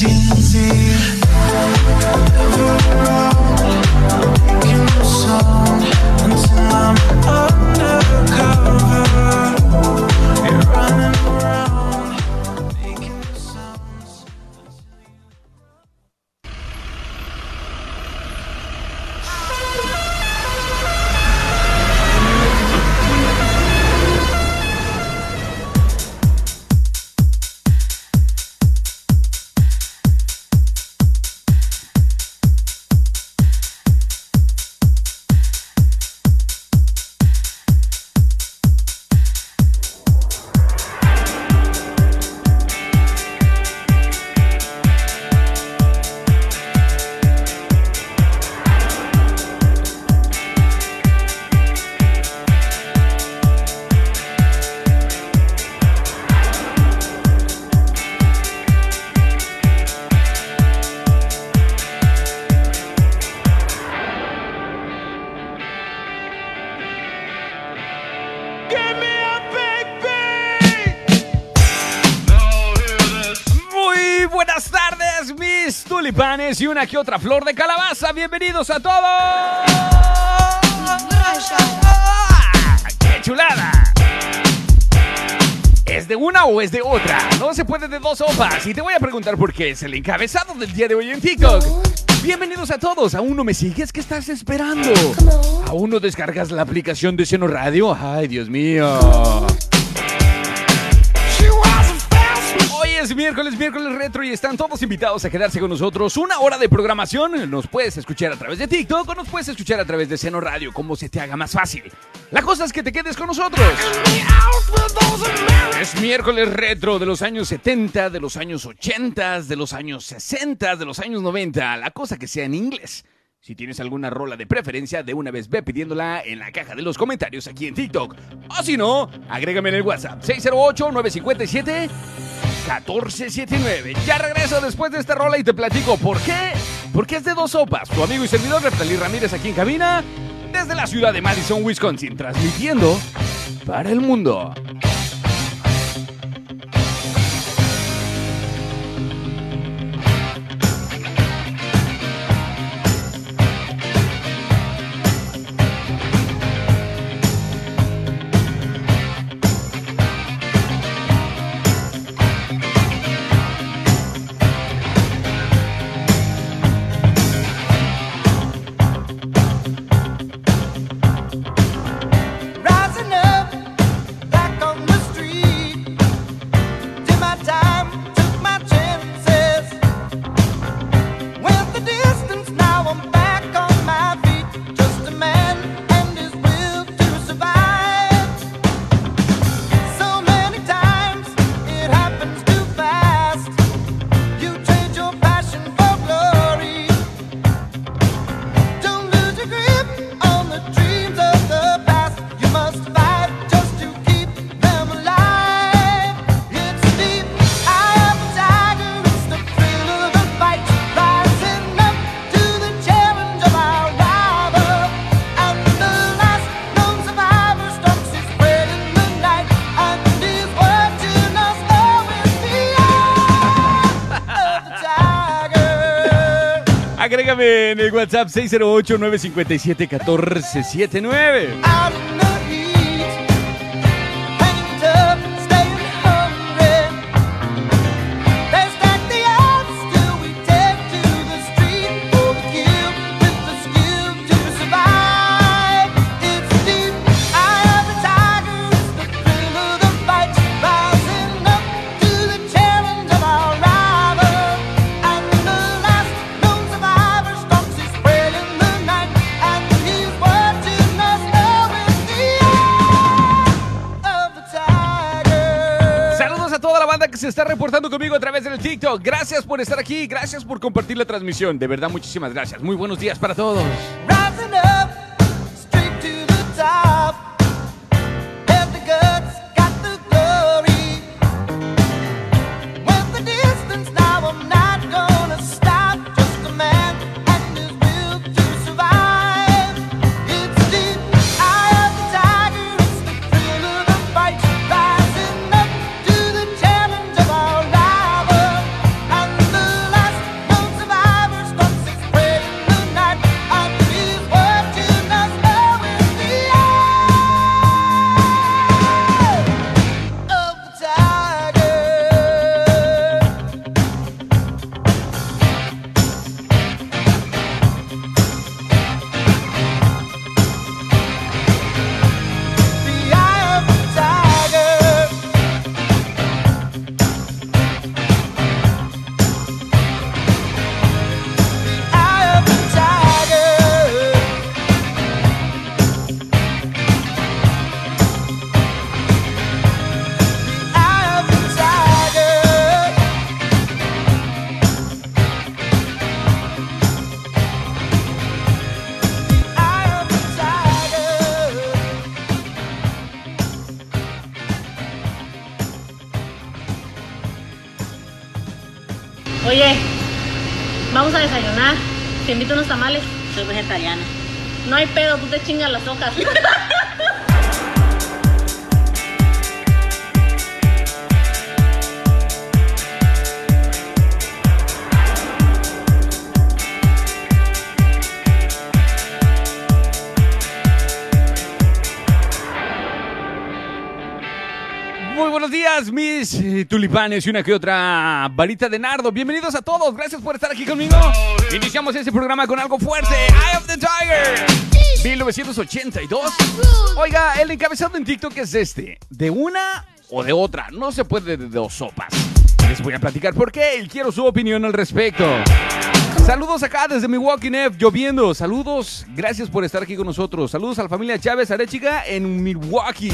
Muy que otra flor de calabaza. Bienvenidos a todos. ¡Qué chulada! ¿Es de una o es de otra? No se puede de dos sopas. Y te voy a preguntar por qué es el encabezado del día de hoy en TikTok. Bienvenidos a todos. ¿Aún no me sigues? ¿Qué estás esperando? ¿Aún no descargas la aplicación de Seno Radio? Ay, Dios mío. Es miércoles, miércoles retro y están todos invitados a quedarse con nosotros una hora de programación. Nos puedes escuchar a través de TikTok o nos puedes escuchar a través de Seno Radio, como se te haga más fácil. La cosa es que te quedes con nosotros. Es miércoles retro de los años 70, de los años 80, de los años 60, de los años 90. La cosa que sea en inglés. Si tienes alguna rola de preferencia, de una vez ve pidiéndola en la caja de los comentarios aquí en TikTok. O si no, agrégame en el WhatsApp 608-957. 1479. Ya regreso después de esta rola y te platico por qué. Porque es de dos sopas. Tu amigo y servidor Reptalí Ramírez aquí en cabina. Desde la ciudad de Madison, Wisconsin. Transmitiendo para el mundo. En el WhatsApp 608-957-1479. Reportando conmigo a través del TikTok. Gracias por estar aquí, gracias por compartir la transmisión. De verdad, muchísimas gracias. Muy buenos días para todos. Rising up, straight to the top. Had the guts, Oye, vamos a desayunar. Te invito unos tamales. Soy vegetariana. No hay pedo, tú te chingas las hojas. Días, mis tulipanes y una que otra varita de nardo. Bienvenidos a todos, gracias por estar aquí conmigo. Iniciamos este programa con algo fuerte. Eye of the Tiger, 1982. Oiga, el encabezado en TikTok es este: de una o de otra. No se puede de dos sopas. Les voy a platicar por qué y quiero su opinión al respecto. Saludos acá desde Milwaukee, Nev, lloviendo. Saludos, gracias por estar aquí con nosotros. Saludos a la familia Chávez Arechiga en Milwaukee.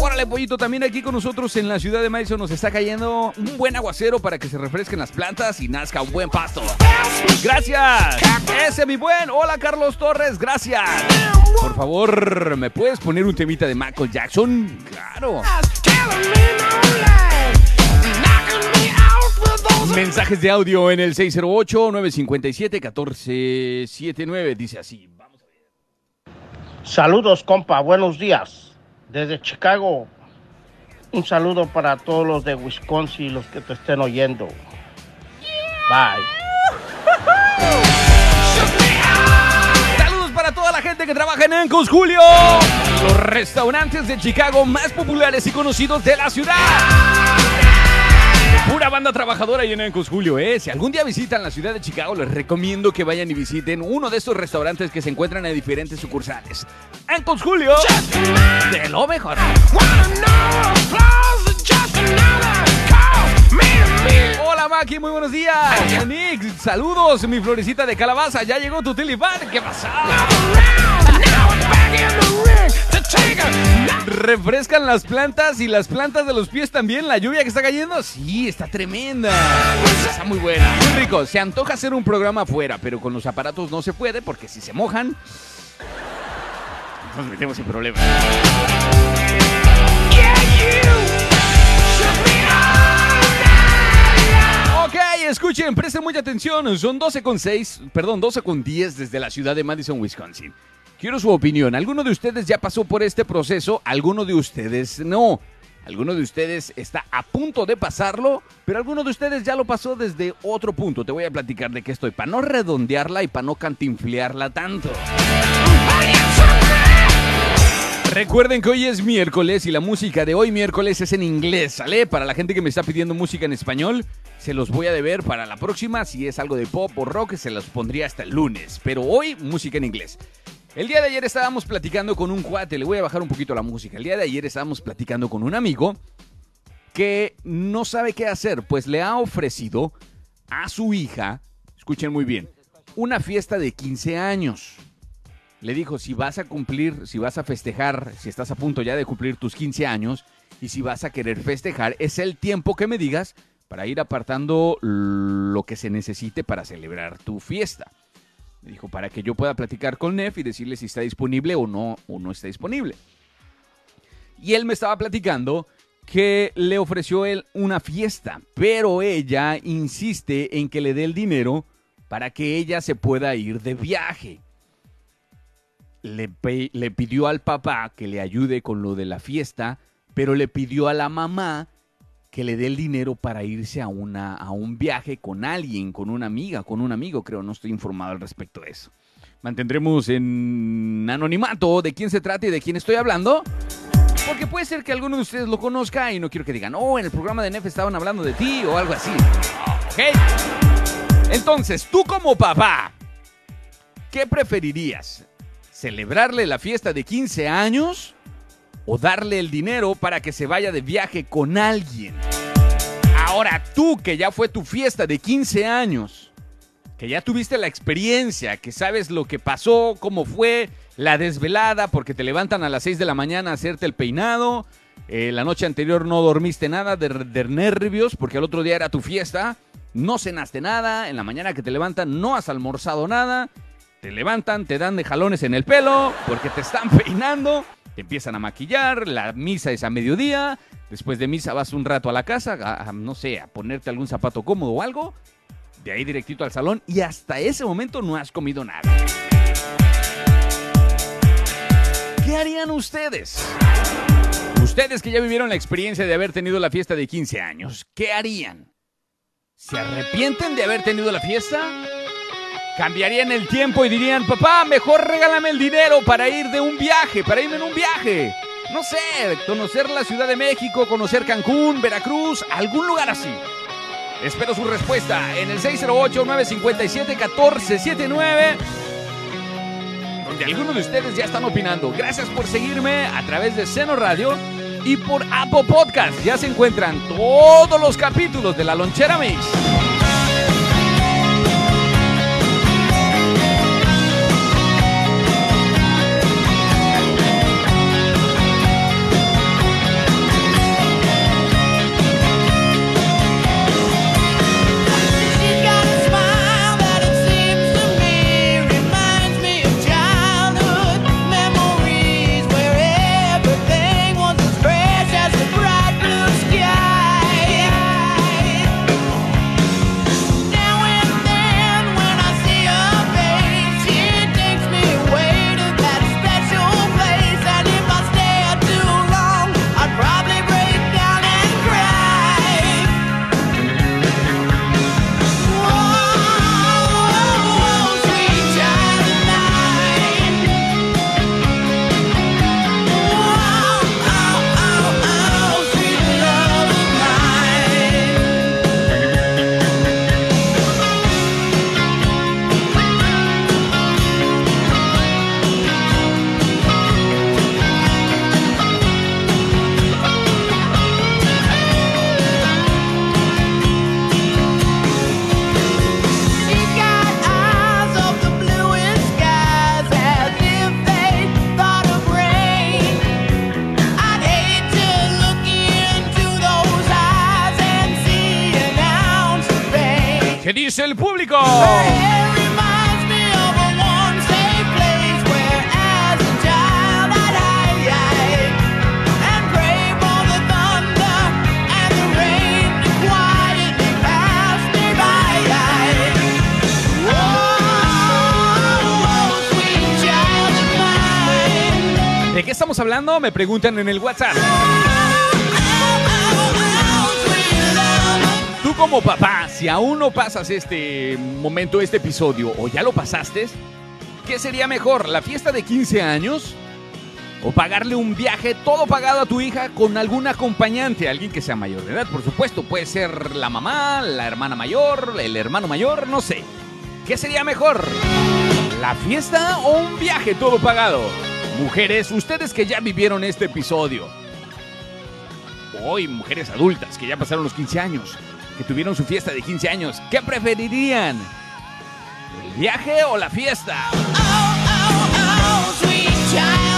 Órale, pollito, también aquí con nosotros en la ciudad de Madison nos está cayendo un buen aguacero para que se refresquen las plantas y nazca un buen pasto. Gracias. Ese mi buen. Hola, Carlos Torres, gracias. Por favor, ¿me puedes poner un temita de Michael Jackson? Claro. Mensajes de audio en el 608-957-1479. Dice así. Vamos a ver. Saludos, compa, buenos días. Desde Chicago, un saludo para todos los de Wisconsin, los que te estén oyendo. Bye. Saludos para toda la gente que trabaja en Ancos, Julio. Los restaurantes de Chicago más populares y conocidos de la ciudad. Pura banda trabajadora ahí en Ancos, Julio, ¿eh? Si algún día visitan la ciudad de Chicago, les recomiendo que vayan y visiten uno de estos restaurantes que se encuentran en diferentes sucursales. Ancos, Julio, de lo mejor. Hola Maki, muy buenos días. Nick, saludos, mi florecita de calabaza. Ya llegó tu tilipán. ¿Qué pasa? Refrescan las plantas y las plantas de los pies también. La lluvia que está cayendo, sí, está tremenda. Está muy buena, muy rico. Se antoja hacer un programa afuera, pero con los aparatos no se puede porque si se mojan, nos metemos en problemas. Ok, escuchen, presten mucha atención. Son 12 con 6, perdón, 12 con 10 desde la ciudad de Madison, Wisconsin. Quiero su opinión. ¿Alguno de ustedes ya pasó por este proceso? ¿Alguno de ustedes no? ¿Alguno de ustedes está a punto de pasarlo? Pero alguno de ustedes ya lo pasó desde otro punto. Te voy a platicar de qué estoy, para no redondearla y para no cantinflearla tanto. Recuerden que hoy es miércoles y la música de hoy miércoles es en inglés, ¿sale? Para la gente que me está pidiendo música en español, se los voy a deber para la próxima. Si es algo de pop o rock, se los pondría hasta el lunes. Pero hoy, música en inglés. El día de ayer estábamos platicando con un cuate, le voy a bajar un poquito la música. El día de ayer estábamos platicando con un amigo que no sabe qué hacer, pues le ha ofrecido a su hija, escuchen muy bien, una fiesta de 15 años. Le dijo, si vas a cumplir, si vas a festejar, si estás a punto ya de cumplir tus 15 años y si vas a querer festejar, es el tiempo que me digas para ir apartando lo que se necesite para celebrar tu fiesta. Dijo, para que yo pueda platicar con Nef y decirle si está disponible o no, o no está disponible. Y él me estaba platicando que le ofreció él una fiesta, pero ella insiste en que le dé el dinero para que ella se pueda ir de viaje. Le, le pidió al papá que le ayude con lo de la fiesta, pero le pidió a la mamá que le dé el dinero para irse a, una, a un viaje con alguien, con una amiga, con un amigo, creo, no estoy informado al respecto de eso. Mantendremos en anonimato de quién se trata y de quién estoy hablando. Porque puede ser que alguno de ustedes lo conozca y no quiero que digan, oh, en el programa de NEF estaban hablando de ti o algo así. ¿Ok? Entonces, tú como papá, ¿qué preferirías? ¿Celebrarle la fiesta de 15 años o darle el dinero para que se vaya de viaje con alguien? Ahora tú, que ya fue tu fiesta de 15 años, que ya tuviste la experiencia, que sabes lo que pasó, cómo fue, la desvelada, porque te levantan a las 6 de la mañana a hacerte el peinado, eh, la noche anterior no dormiste nada de, de nervios, porque al otro día era tu fiesta, no cenaste nada, en la mañana que te levantan no has almorzado nada, te levantan, te dan de jalones en el pelo, porque te están peinando, te empiezan a maquillar, la misa es a mediodía, después de misa vas un rato a la casa, a- no sé, a ponerte algún zapato cómodo o algo, De ahí directito al salón y hasta ese momento no has comido nada. ¿Qué harían ustedes? Ustedes que ya vivieron la experiencia de haber tenido la fiesta de 15 años, ¿qué harían? ¿Se arrepienten de haber tenido la fiesta? ¿Cambiarían el tiempo y dirían, papá, mejor regálame el dinero para ir de un viaje, para irme en un viaje? No sé, conocer la Ciudad de México, conocer Cancún, Veracruz, algún lugar así. Espero su respuesta en el 608-957-1479 donde algunos de ustedes ya están opinando. Gracias por seguirme a través de Seno Radio y por Apple Podcast. Ya se encuentran todos los capítulos de La Lonchera Mix. ¿De qué estamos hablando? Me preguntan en el WhatsApp. Tú como papá, si aún no pasas este momento, este episodio, o ya lo pasaste, ¿qué sería mejor? ¿La fiesta de 15 años? ¿O pagarle un viaje todo pagado a tu hija con algún acompañante? Alguien que sea mayor de edad, por supuesto. Puede ser la mamá, la hermana mayor, el hermano mayor, no sé. ¿Qué sería mejor? ¿La fiesta o un viaje todo pagado? Mujeres, ustedes que ya vivieron este episodio. Hoy, mujeres adultas que ya pasaron los 15 años, que tuvieron su fiesta de 15 años, ¿qué preferirían? ¿El viaje o la fiesta? Oh, oh, oh, sweet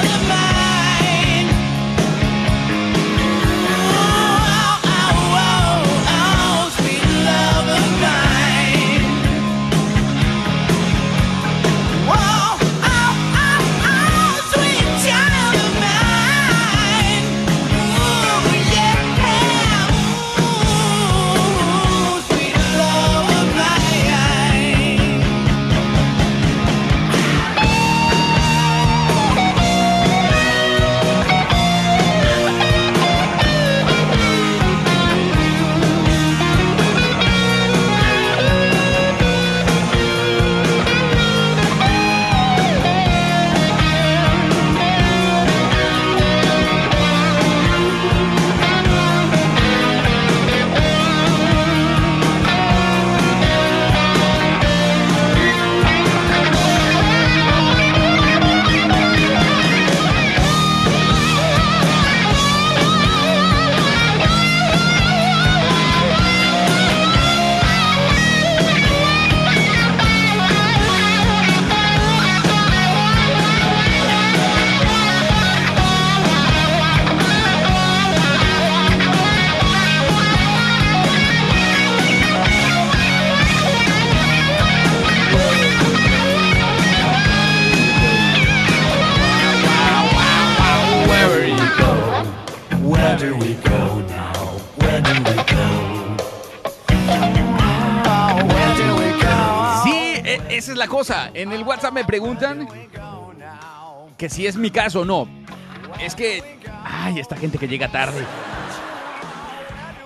En el WhatsApp me preguntan que si es mi caso o no. Es que, ay, esta gente que llega tarde.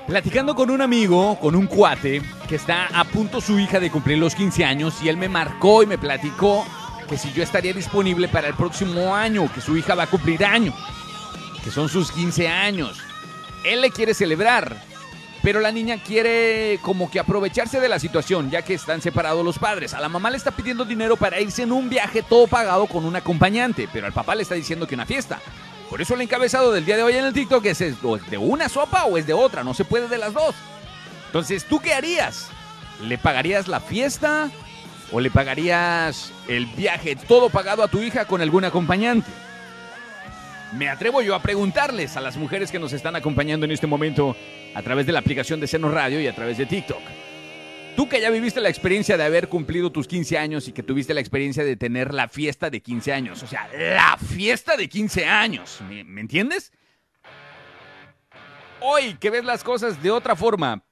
Platicando con un amigo, con un cuate, que está a punto su hija de cumplir los 15 años y él me marcó y me platicó que si yo estaría disponible para el próximo año, que su hija va a cumplir año, que son sus 15 años. Él le quiere celebrar, pero la niña quiere como que aprovecharse de la situación, ya que están separados los padres. A la mamá le está pidiendo dinero para irse en un viaje todo pagado con un acompañante, pero al papá le está diciendo que una fiesta. Por eso el encabezado del día de hoy en el TikTok es, de una sopa o es de otra, no se puede de las dos. Entonces, ¿tú qué harías? ¿Le pagarías la fiesta o le pagarías el viaje todo pagado a tu hija con algún acompañante? Me atrevo yo a preguntarles a las mujeres que nos están acompañando en este momento a través de la aplicación de Seno Radio y a través de TikTok. Tú que ya viviste la experiencia de haber cumplido tus 15 años y que tuviste la experiencia de tener la fiesta de 15 años, o sea, la fiesta de 15 años, ¿me, me entiendes? Hoy que ves las cosas de otra forma,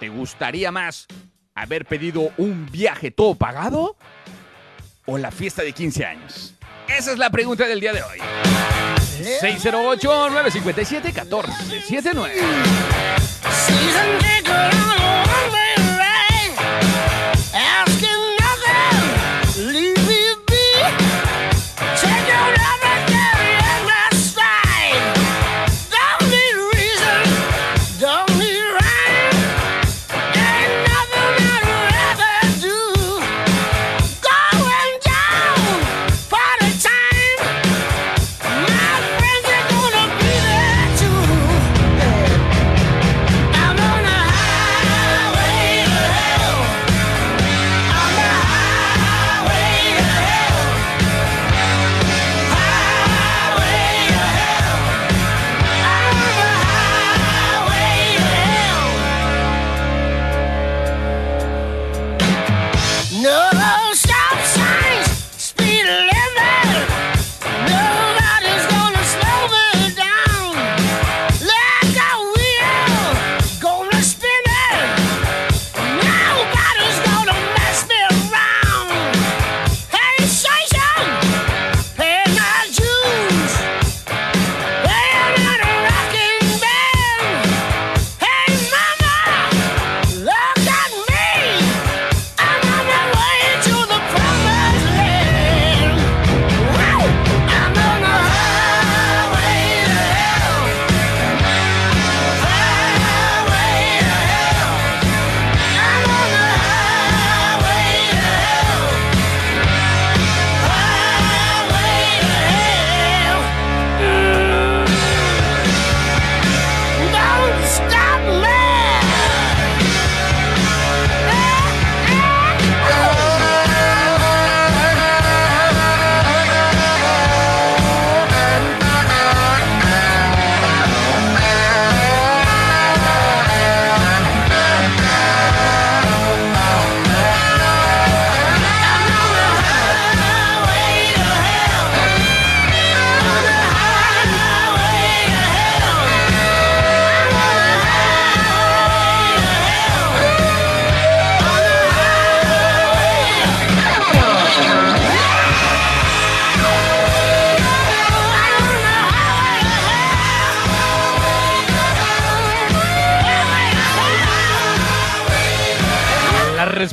¿te gustaría más haber pedido un viaje todo pagado o la fiesta de 15 años? Esa es la pregunta del día de hoy. 608-957-1479.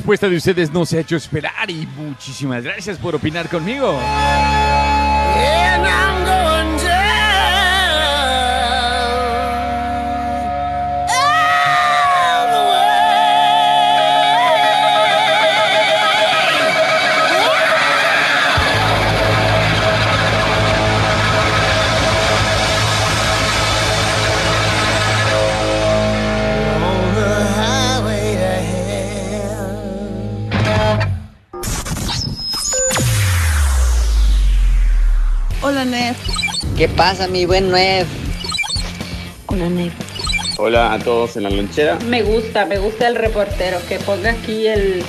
Respuesta de ustedes no se ha hecho esperar y muchísimas gracias por opinar conmigo. ¿Qué pasa, mi buen Nuev? Hola, Nef. Hola a todos en la lonchera. Me gusta, me gusta el reportero que ponga aquí el,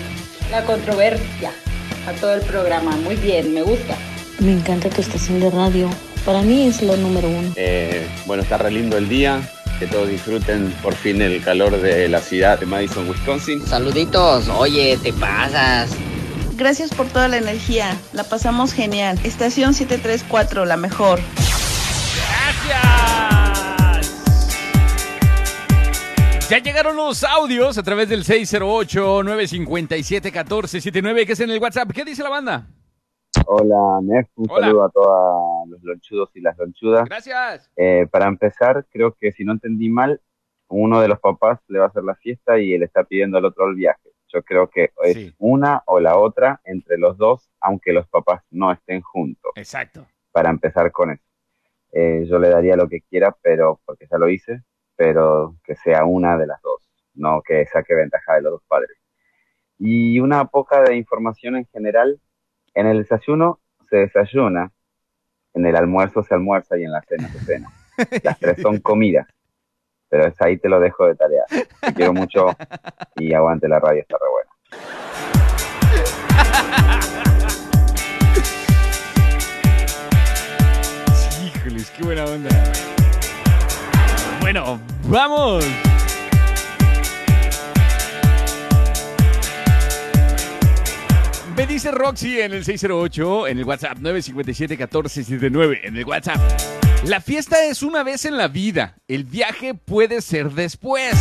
la controversia a todo el programa. Muy bien, me gusta. Me encanta tu estación de radio. Para mí es lo número uno. Eh, bueno, está re lindo el día. Que todos disfruten por fin el calor de la ciudad de Madison, Wisconsin. Saluditos. Oye, te pasas. Gracias por toda la energía. La pasamos genial. Estación 734, la mejor. Ya llegaron los audios a través del 608-957-1479, que es en el WhatsApp. ¿Qué dice la banda? Hola, Nef. Un Hola. saludo a todos los lonchudos y las lonchudas. Gracias. Eh, para empezar, creo que si no entendí mal, uno de los papás le va a hacer la fiesta y él está pidiendo al otro el viaje. Yo creo que es Sí. una o la otra entre los dos, aunque los papás no estén juntos. Exacto. Para empezar con eso. Eh, yo le daría lo que quiera, pero porque ya lo hice, pero que sea una de las dos, no que saque ventaja de los dos padres. Y una poca de información en general. En el desayuno se desayuna, en el almuerzo se almuerza y en la cena se cena. Las tres son comidas, pero es ahí te lo dejo de tarea. Te quiero mucho y aguante la radio, está re buena. Híjoles, qué buena onda. Bueno, vamos. Me dice Roxy en el 608, en el WhatsApp 957-1479, en el WhatsApp. La fiesta es una vez en la vida, el viaje puede ser después.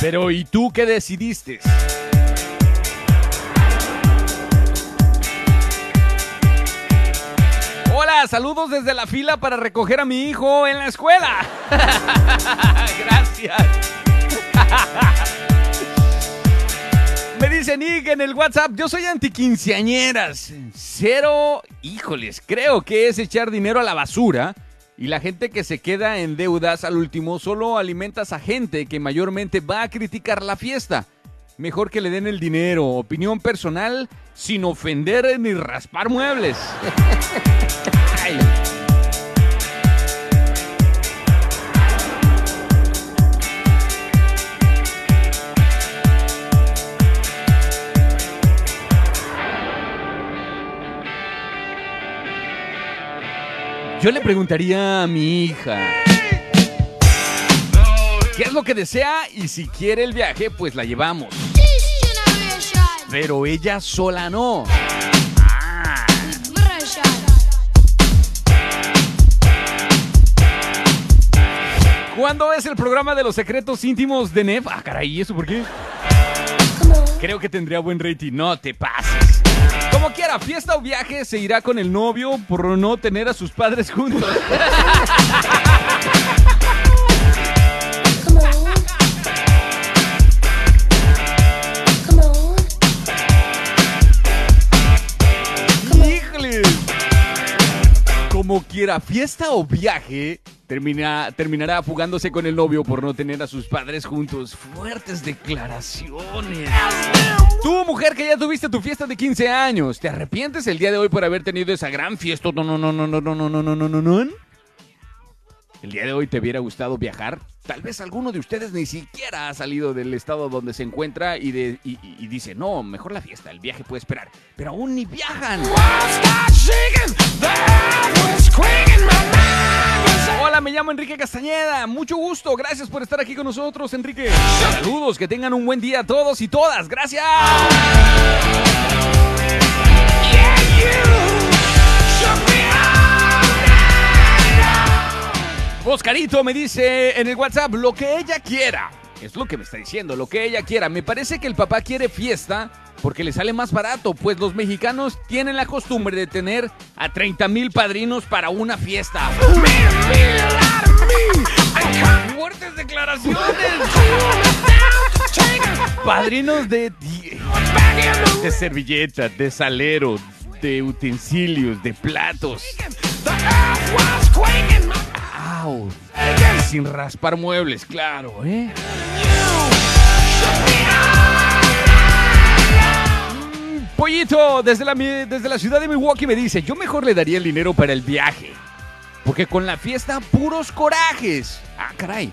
Pero ¿y tú qué decidiste? Saludos desde la fila para recoger a mi hijo en la escuela. Gracias. Me dice Nick en el WhatsApp, yo soy antiquinceañeras. Cero, híjoles, creo que es echar dinero a la basura. Y la gente que se queda en deudas al último solo alimentas a gente que mayormente va a criticar la fiesta. Mejor que le den el dinero. Opinión personal sin ofender ni raspar muebles. Yo le preguntaría a mi hija. ¿Qué es lo que desea? Y si quiere el viaje, pues la llevamos. Pero ella sola no. ¿Cuándo es el programa de los secretos íntimos de Nev? Ah, caray, ¿y eso por qué? Creo que tendría buen rating. No te pases. Como quiera, fiesta o viaje, se irá con el novio por no tener a sus padres juntos. quiera, fiesta o viaje, termina, terminará fugándose con el novio por no tener a sus padres juntos. Fuertes declaraciones. Tú, mujer, que ya tuviste tu fiesta de 15 años, ¿te arrepientes el día de hoy por haber tenido esa gran fiesta? No, no, no, no, no, no, no, no, no, no, no. ¿El día de hoy te hubiera gustado viajar? Tal vez alguno de ustedes ni siquiera ha salido del estado donde se encuentra y, dice, no, mejor la fiesta, el viaje puede esperar. Pero aún ni viajan. Hola, me llamo Enrique Castañeda. Mucho gusto. Gracias por estar aquí con nosotros, Enrique. Saludos, que tengan un buen día a todos y todas. Gracias. Oscarito me dice en el WhatsApp lo que ella quiera. Es lo que me está diciendo, lo que ella quiera. Me parece que el papá quiere fiesta porque le sale más barato, pues los mexicanos tienen la costumbre de tener a 30 mil padrinos para una fiesta. ¡Fuertes declaraciones! Padrinos de, de de salero, de utensilios, de platos. Sin raspar muebles, claro, ¿eh? Mm, Pollito, desde la, desde la ciudad de Milwaukee me dice, yo mejor le daría el dinero para el viaje. Porque con la fiesta, puros corajes. Ah, caray.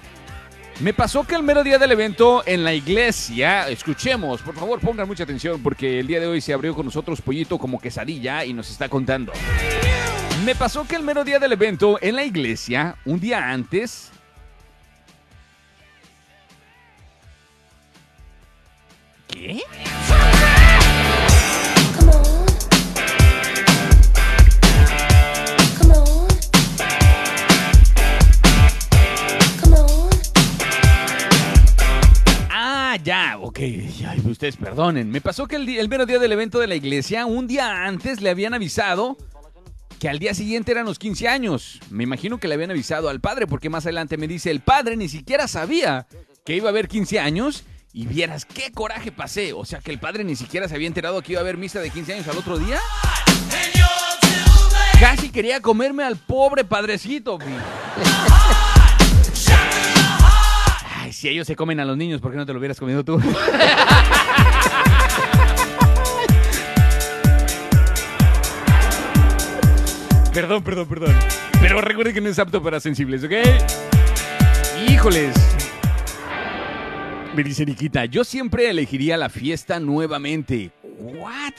Me pasó que el mero día del evento en la iglesia, escuchemos, por favor pongan mucha atención porque el día de hoy se abrió con nosotros Pollito como quesadilla y nos está contando. Me pasó que el mero día del evento en la iglesia, un día antes, ¿Qué? Ah, Ya, ok, ustedes perdonen. Me pasó que el, el mero día del evento de la iglesia, un día antes le habían avisado que al día siguiente eran los 15 años. Me imagino que le habían avisado al padre, porque más adelante me dice, el padre ni siquiera sabía que iba a haber 15 años. Y vieras qué coraje pasé. O sea, que el padre ni siquiera se había enterado que iba a haber misa de 15 años al otro día. Casi quería comerme al pobre padrecito. Ay, si ellos se comen a los niños, ¿por qué no te lo hubieras comido tú? perdón, perdón, perdón. Pero recuerden que no es apto para sensibles, ¿ok? Híjoles. Me dice Nikita, yo siempre elegiría la fiesta nuevamente. ¿What?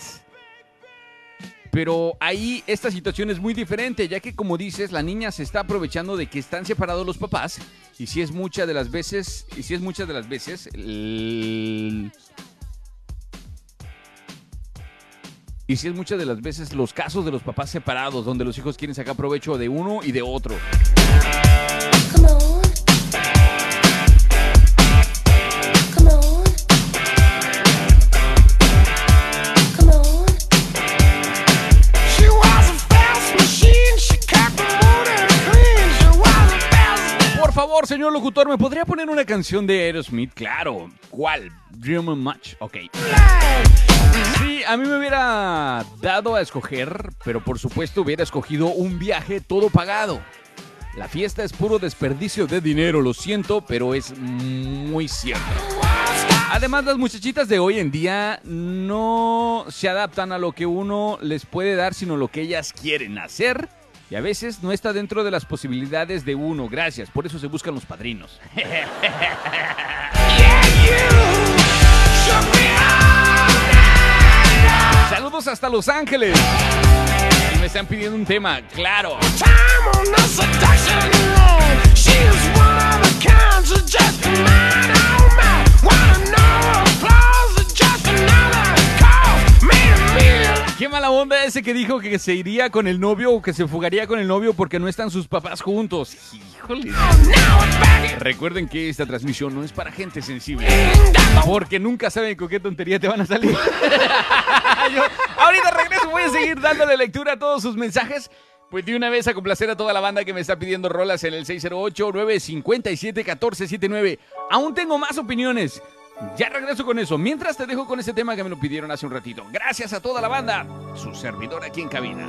Pero ahí esta situación es muy diferente, ya que como dices, la niña se está aprovechando de que están separados los papás y si es muchas de las veces, y si es muchas de las veces, el- y si es muchas de las veces los casos de los papás separados, donde los hijos quieren sacar provecho de uno y de otro. Come on. Come on. Come on. Por favor, señor locutor, ¿me podría poner una canción de Aerosmith? Claro. ¿Cuál? Dream Much. Ok. Sí, a mí me hubiera dado a escoger, pero por supuesto hubiera escogido un viaje todo pagado. La fiesta es puro desperdicio de dinero, lo siento, pero es muy cierto. Además, las muchachitas de hoy en día no se adaptan a lo que uno les puede dar, sino lo que ellas quieren hacer. Y a veces no está dentro de las posibilidades de uno. Gracias, por eso se buscan los padrinos. Saludos hasta Los Ángeles. Y me están pidiendo un tema, claro. time on Qué mala onda ese que dijo que se iría con el novio o que se fugaría con el novio porque no están sus papás juntos. Híjole. Recuerden que esta transmisión no es para gente sensible. Porque nunca saben con qué tontería te van a salir. Ahorita regreso, voy a seguir dándole lectura a todos sus mensajes. Pues de una vez a complacer a toda la banda que me está pidiendo rolas en el 608-957-1479. Aún tengo más opiniones. Ya regreso con eso. Mientras te dejo con ese tema que me lo pidieron hace un ratito. Gracias a toda la banda. Su servidor aquí en cabina.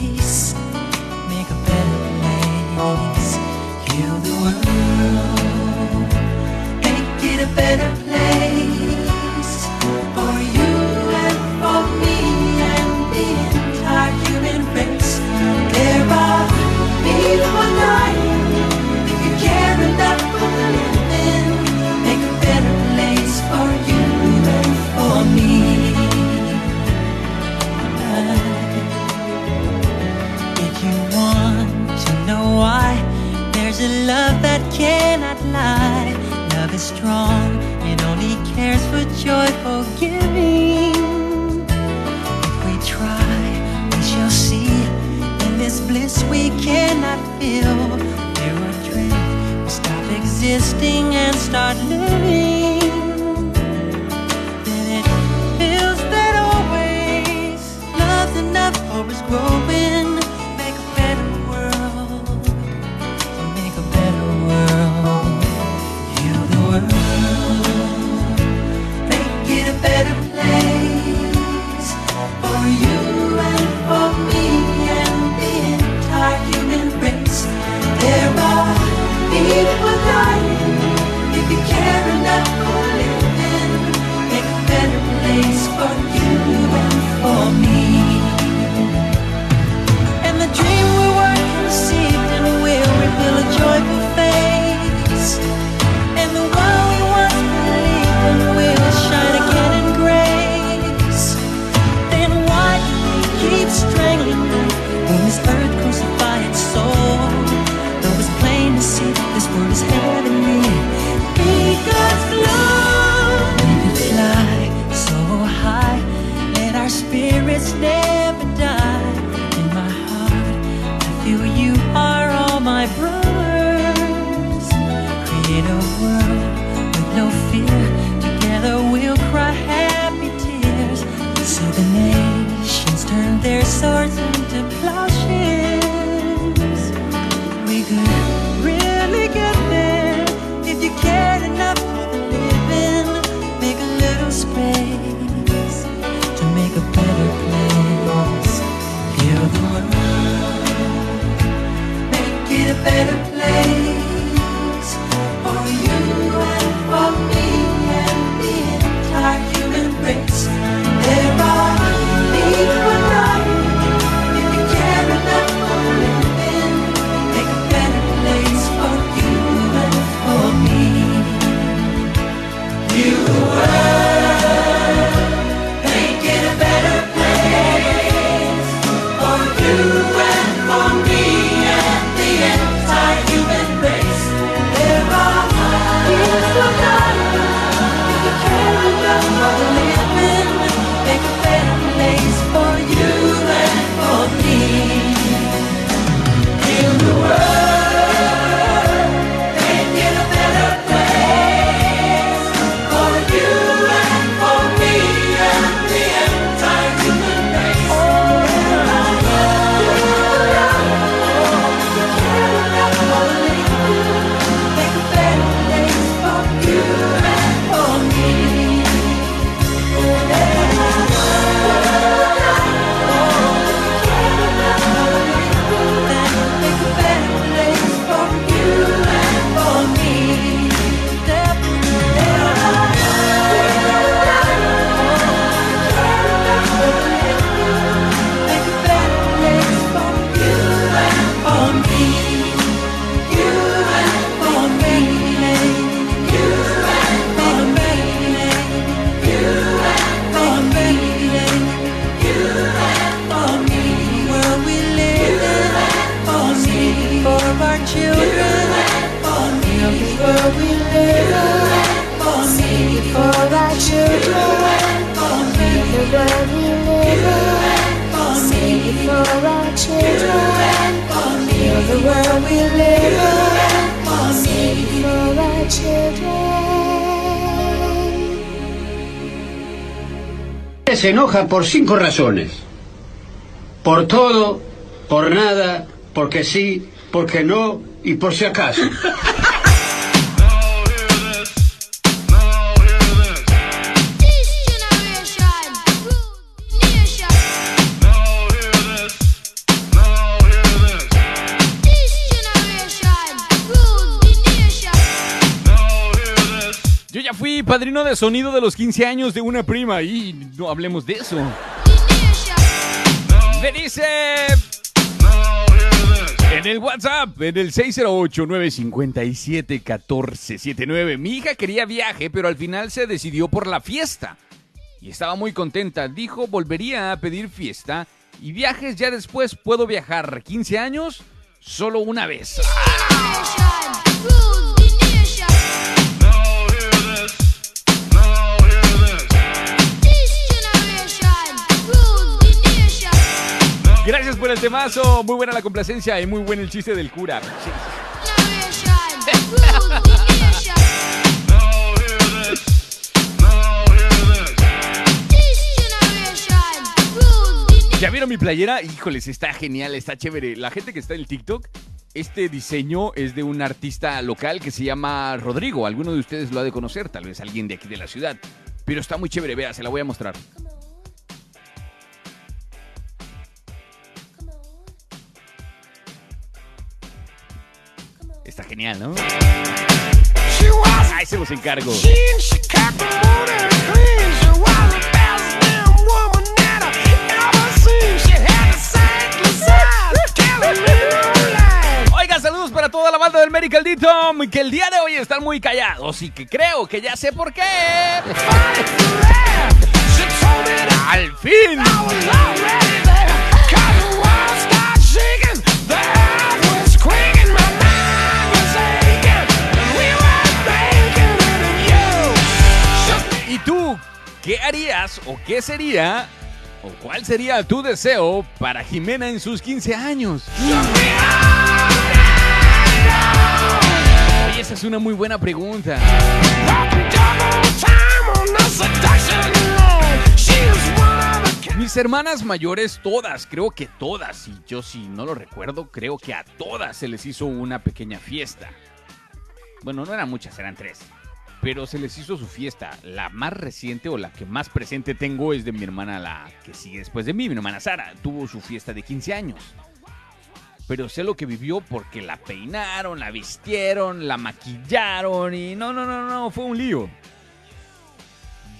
love that cannot lie. Love is strong and only cares for joyful giving. If we try, we shall see. In this bliss we cannot feel. There are dreams we stop existing and start living. Then it feels that always love's enough for us growing. better place. se enoja por cinco razones. Por todo, por nada, porque sí, porque no y por si acaso. padrino de sonido de los 15 años de una prima y no hablemos de eso. Me dice en el WhatsApp, en el 608-957-1479. Mi hija quería viaje, pero al final se decidió por la fiesta. Y estaba muy contenta. Dijo, volvería a pedir fiesta y viajes ya después. Puedo viajar 15 años solo una vez. ¡Ah! por el temazo. Muy buena la complacencia y muy buen el chiste del cura. ¿Ya vieron mi playera? Híjoles, está genial, está chévere. La gente que está en el TikTok, este diseño es de un artista local que se llama Rodrigo. Alguno de ustedes lo ha de conocer, tal vez alguien de aquí de la ciudad. Pero está muy chévere, vea, se la voy a mostrar. Está genial, ¿no? Ahí se los encargo. Oiga, saludos para toda la banda del Medical Dito, que el día de hoy están muy callados y que creo que ya sé por qué. Al fin. Qué harías o qué sería o cuál sería tu deseo para Jimena en sus 15 años? Oye, esa es una muy buena pregunta. Mis hermanas mayores, todas, creo que todas, y yo si no lo recuerdo, creo que a todas se les hizo una pequeña fiesta. Bueno, no eran muchas, eran tres. Pero se les hizo su fiesta. La más reciente o la que más presente tengo es de mi hermana, la que sigue después de mí, mi hermana Sara. Tuvo su fiesta de 15 años. Pero sé lo que vivió porque la peinaron, la vistieron, la maquillaron y no, no, no, no, fue un lío.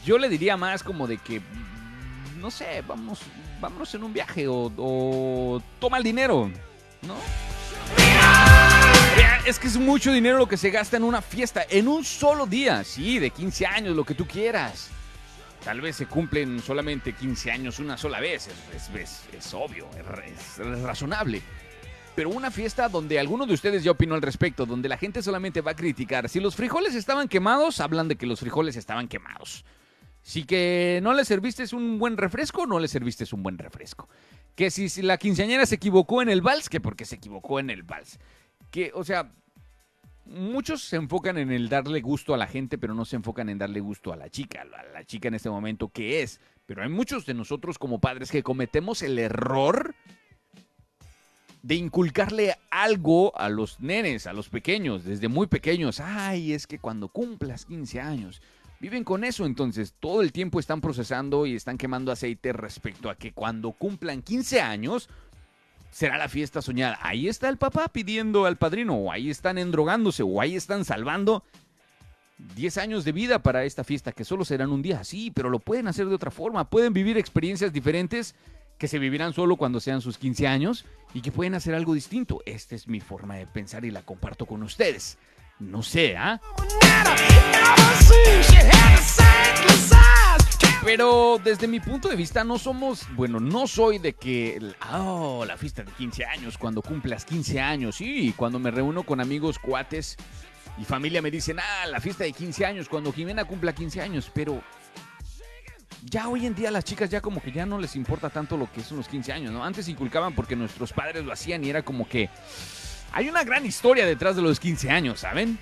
Yo le diría más como de que, no sé, vamos, vámonos en un viaje o, o toma el dinero, ¿no? Es que es mucho dinero lo que se gasta en una fiesta, en un solo día, sí, de 15 años, lo que tú quieras. Tal vez se cumplen solamente 15 años una sola vez, es, obvio, es razonable. Pero una fiesta donde alguno de ustedes ya opinó al respecto, donde la gente solamente va a criticar. Si los frijoles estaban quemados, hablan de que los frijoles estaban quemados. Si que no le serviste un buen refresco, no le serviste un buen refresco. Que si, la quinceañera se equivocó en el vals, que porque se equivocó en el vals. Que, o sea, muchos se enfocan en el darle gusto a la gente, pero no se enfocan en darle gusto a la chica, a la chica en este momento que es. Pero hay muchos de nosotros como padres que cometemos el error de inculcarle algo a los nenes, a los pequeños, desde muy pequeños. Ay, es que cuando cumplas 15 años, viven con eso, entonces todo el tiempo están procesando y están quemando aceite respecto a que cuando cumplan 15 años será la fiesta soñada. Ahí está el papá pidiendo al padrino, o ahí están endrogándose, o ahí están salvando 10 años de vida para esta fiesta, que solo serán un día. Sí, pero lo pueden hacer de otra forma. Pueden vivir experiencias diferentes que se vivirán solo cuando sean sus 15 años y que pueden hacer algo distinto. Esta es mi forma de pensar y la comparto con ustedes. No sé, ¿ah? Pero desde mi punto de vista no somos, bueno, no soy de que, oh, la fiesta de 15 años, cuando cumplas 15 años, sí, cuando me reúno con amigos, cuates y familia me dicen, ah, la fiesta de 15 años, cuando Jimena cumpla 15 años, pero ya hoy en día las chicas ya como que ya no les importa tanto lo que son los 15 años, ¿no? Antes inculcaban porque nuestros padres lo hacían y era como que hay una gran historia detrás de los 15 años, ¿saben?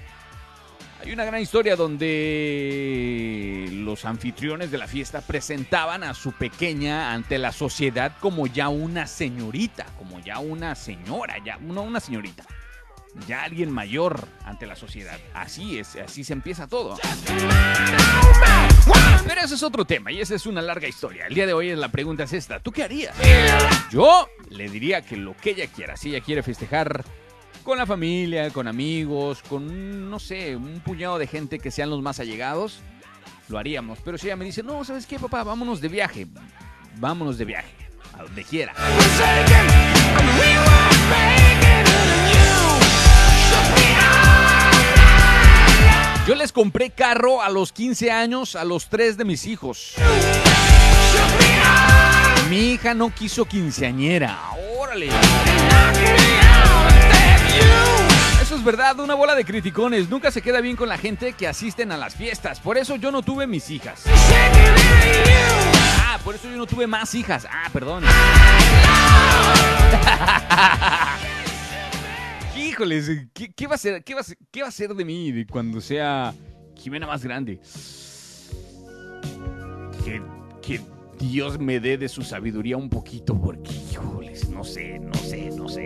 Hay una gran historia donde los anfitriones de la fiesta presentaban a su pequeña ante la sociedad como ya una señorita, como ya una señora, ya no una señorita, ya alguien mayor ante la sociedad. Así es, así se empieza todo. Pero ese es otro tema y esa es una larga historia. El día de hoy la pregunta es esta, ¿tú qué harías? Yo le diría que lo que ella quiera, si ella quiere festejar con la familia, con amigos, con, no sé, un puñado de gente que sean los más allegados, lo haríamos. Pero si ella me dice, no, ¿sabes qué, papá? Vámonos de viaje. Vámonos de viaje. A donde quiera. Yo les compré carro a los 15 años a los tres de mis hijos. Mi hija no quiso quinceañera. Órale es verdad, una bola de criticones. Nunca se queda bien con la gente que asisten a las fiestas. Por eso yo no tuve mis hijas. Ah, por eso yo no tuve más hijas. Ah, perdón. Híjoles, ¿qué, va a ser, qué va a ser, qué va a ser de mí cuando sea Jimena más grande? Que, que Dios me dé de su sabiduría un poquito, porque, híjoles, no sé, no sé, no sé.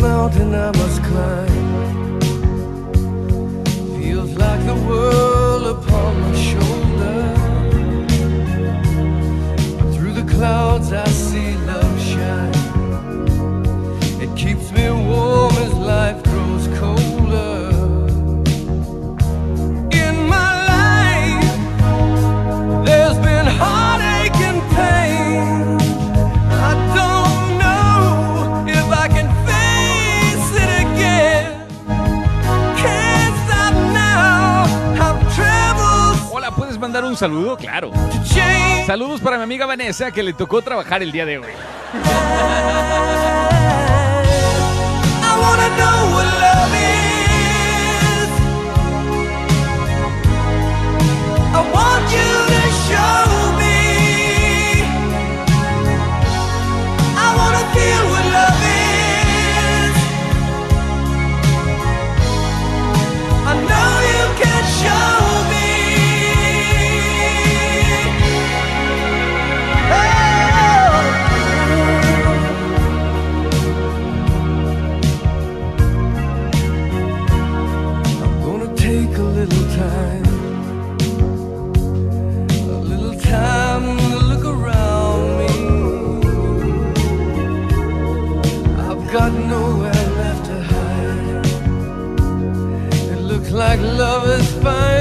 mountain I must climb. Feels like the world upon my shoulder. Through the clouds I see love shine. It keeps me warm as life grows mandar un saludo? Claro. Saludos para mi amiga Vanessa que le tocó trabajar el día de hoy. like love is fine.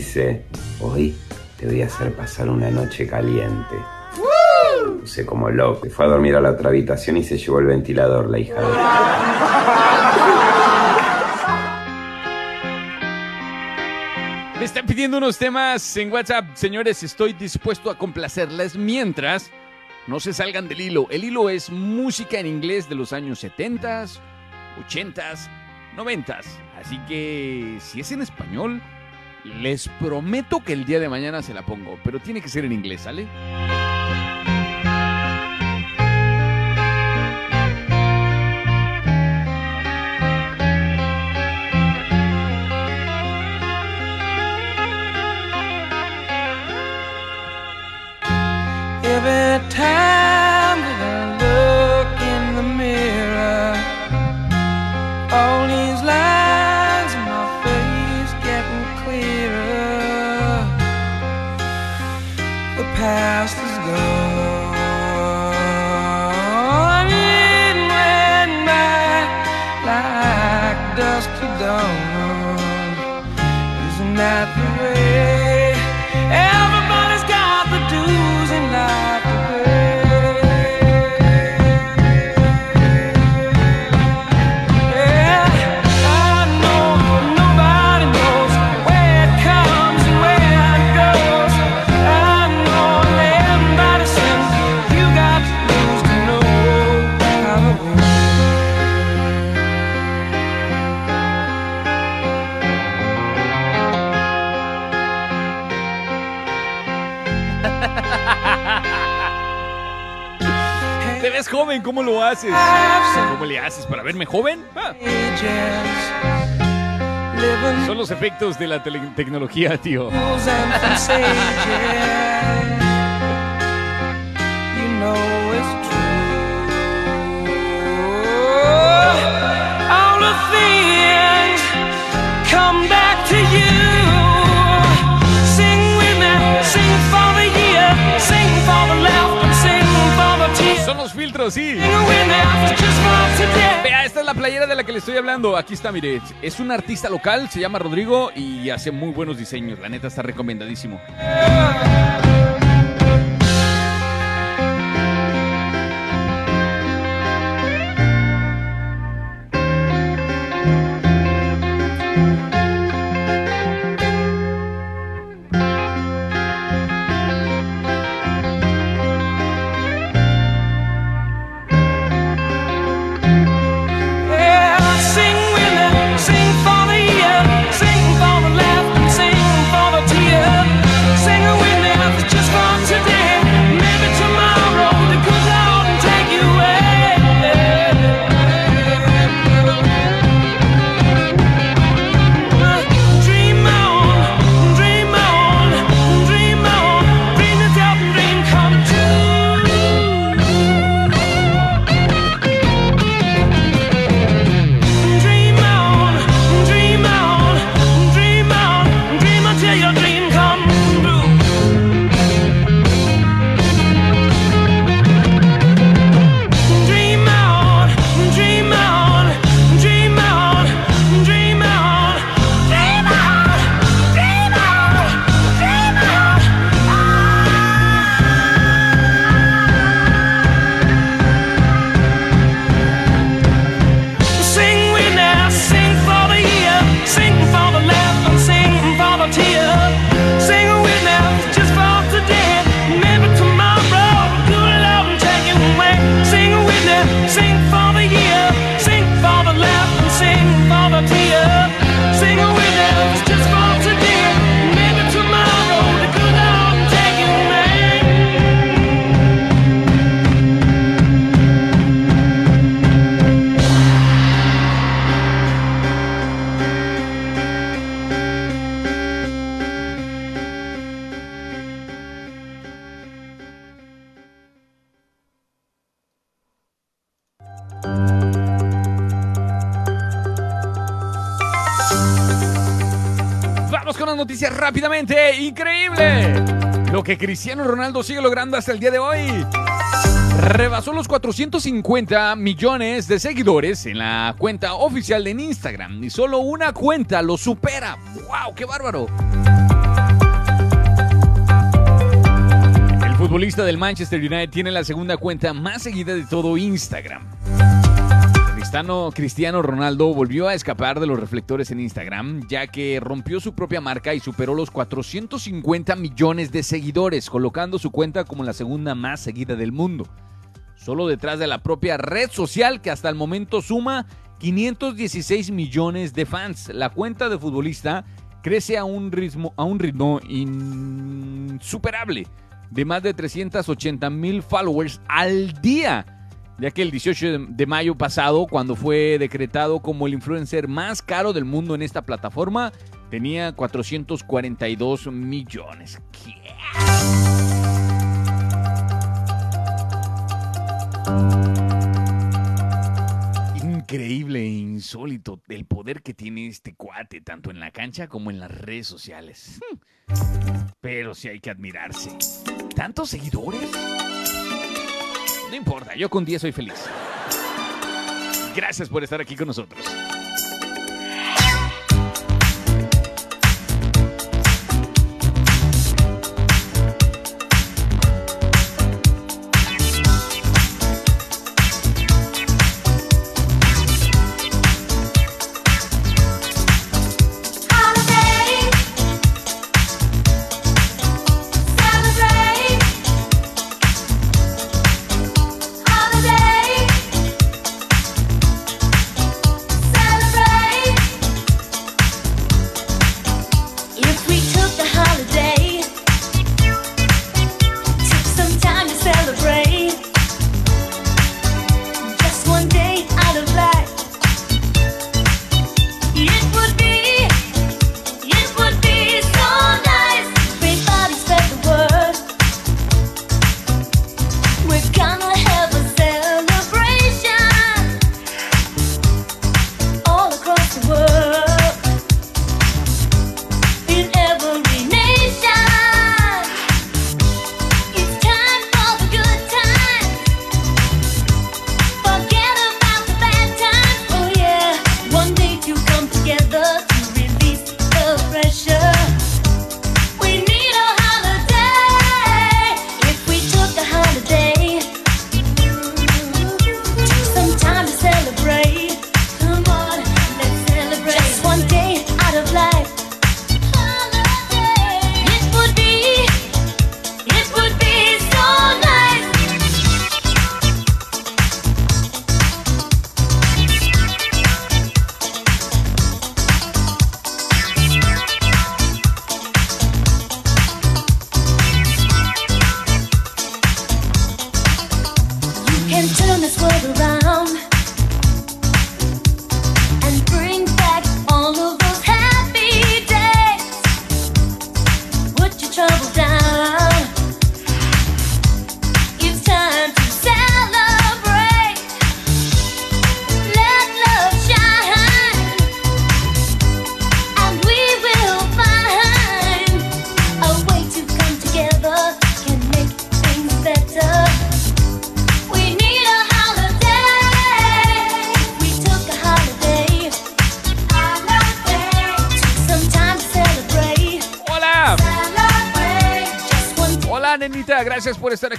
dice, hoy te voy a hacer pasar una noche caliente. Puse como loco fue a dormir a la otra habitación y se llevó el ventilador, la hija de... Me están pidiendo unos temas en WhatsApp. Señores, estoy dispuesto a complacerles mientras no se salgan del hilo. El hilo es música en inglés de los años 70, 80, 90. Así que si es en español, les prometo que el día de mañana se la pongo. Pero tiene que ser en inglés, ¿sale? ¿Cómo lo haces? ¿Cómo le haces para verme joven? Ah. Son los efectos de la tecnología, tío. fools and Vea, esta es la playera de la que le estoy hablando. Aquí está, mire. Es un artista local, se llama Rodrigo y hace muy buenos diseños. La neta está recomendadísimo. Increíble. Lo que Cristiano Ronaldo sigue logrando hasta el día de hoy. Rebasó los 450 millones de seguidores en la cuenta oficial de Instagram y solo una cuenta lo supera. ¡Wow! ¡Qué bárbaro! El futbolista del Manchester United tiene la segunda cuenta más seguida de todo Instagram. Cristiano, Ronaldo volvió a escapar de los reflectores en Instagram, ya que rompió su propia marca y superó los 450 millones de seguidores, colocando su cuenta como la segunda más seguida del mundo. Solo detrás de la propia red social que hasta el momento suma 516 millones de fans. La cuenta de futbolista crece a un ritmo, a un ritmo insuperable de más de 380 mil followers al día, ya que el 18 de- mayo pasado, cuando fue decretado como el influencer más caro del mundo en esta plataforma, tenía 442 millones. ¿Qué? Increíble e insólito el poder que tiene este cuate, tanto en la cancha como en las redes sociales. Pero sí hay que admirarse. ¿Tantos seguidores? No importa, yo con 10 soy feliz. Gracias por estar aquí con nosotros.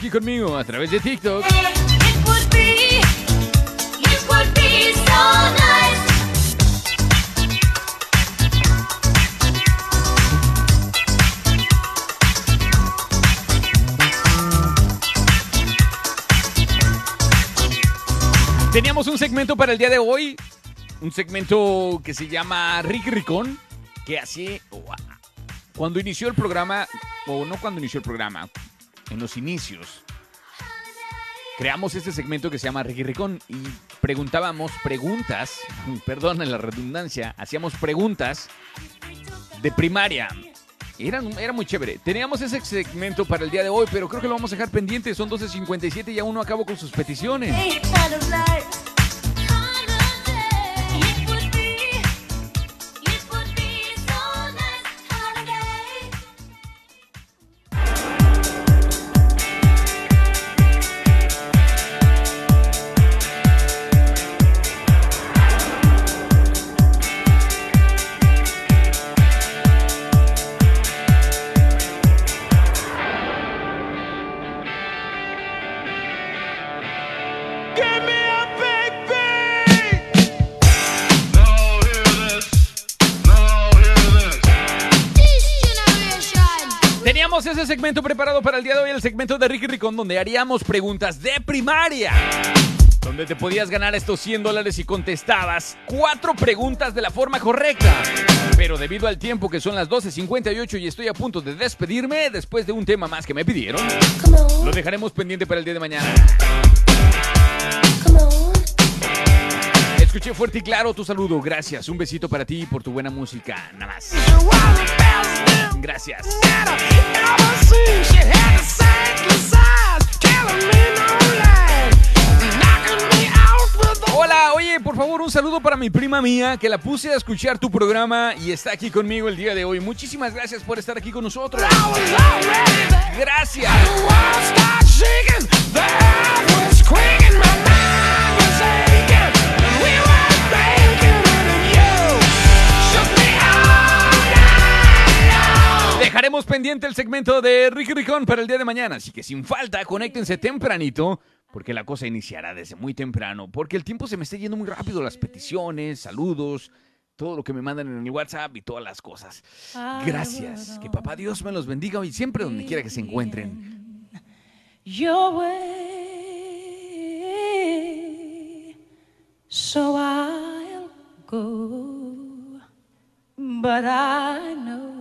Aquí conmigo a través de TikTok. Teníamos un segmento para el día de hoy, un segmento que se llama Rick Ricón, que así, cuando inició el programa, o no cuando inició el programa, en los inicios, creamos este segmento que se llama Ricky Ricón y preguntábamos preguntas, perdón en la redundancia, hacíamos preguntas de primaria. Era, era muy chévere. Teníamos ese segmento para el día de hoy, pero creo que lo vamos a dejar pendiente. Son 12.57 y aún no acabo con sus peticiones. Ese segmento preparado para el día de hoy, el segmento de Ricky Ricón, donde haríamos preguntas de primaria. Donde te podías ganar estos 100 dólares si contestabas cuatro preguntas de la forma correcta. Pero debido al tiempo que son las 12.58 y estoy a punto de despedirme después de un tema más que me pidieron, lo dejaremos pendiente para el día de mañana. Escuché fuerte y claro tu saludo. Gracias. Un besito para ti por tu buena música. Nada más. Gracias. Hola, oye, por favor, un saludo para mi prima mía que la puse a escuchar tu programa y está aquí conmigo el día de hoy. Muchísimas gracias por estar aquí con nosotros. Gracias. Dejaremos pendiente el segmento de Ricky Ricón para el día de mañana, así que sin falta, conéctense tempranito, porque la cosa iniciará desde muy temprano, porque el tiempo se me está yendo muy rápido, las peticiones, saludos, todo lo que me mandan en mi WhatsApp y todas las cosas. Gracias, que papá Dios me los bendiga hoy siempre donde quiera que se encuentren. your way. So I'll go, but I know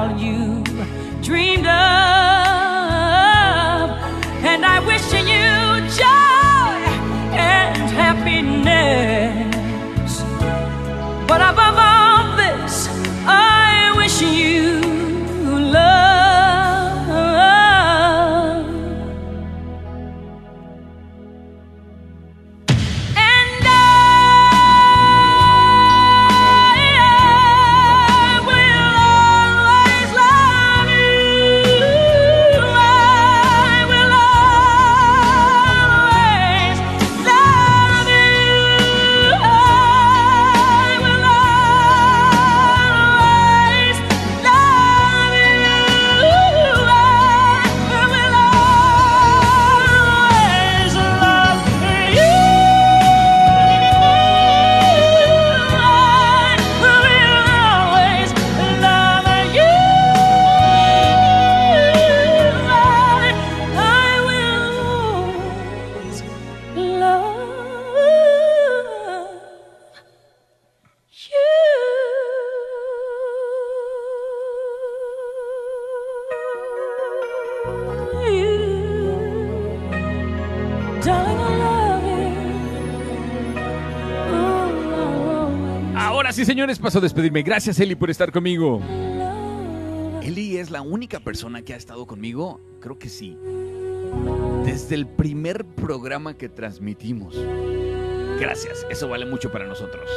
all you dreamed of, a despedirme. Gracias, Eli, por estar conmigo. Eli es la única persona que ha estado conmigo, creo que sí, desde el primer programa que transmitimos. Gracias, eso vale mucho para nosotros.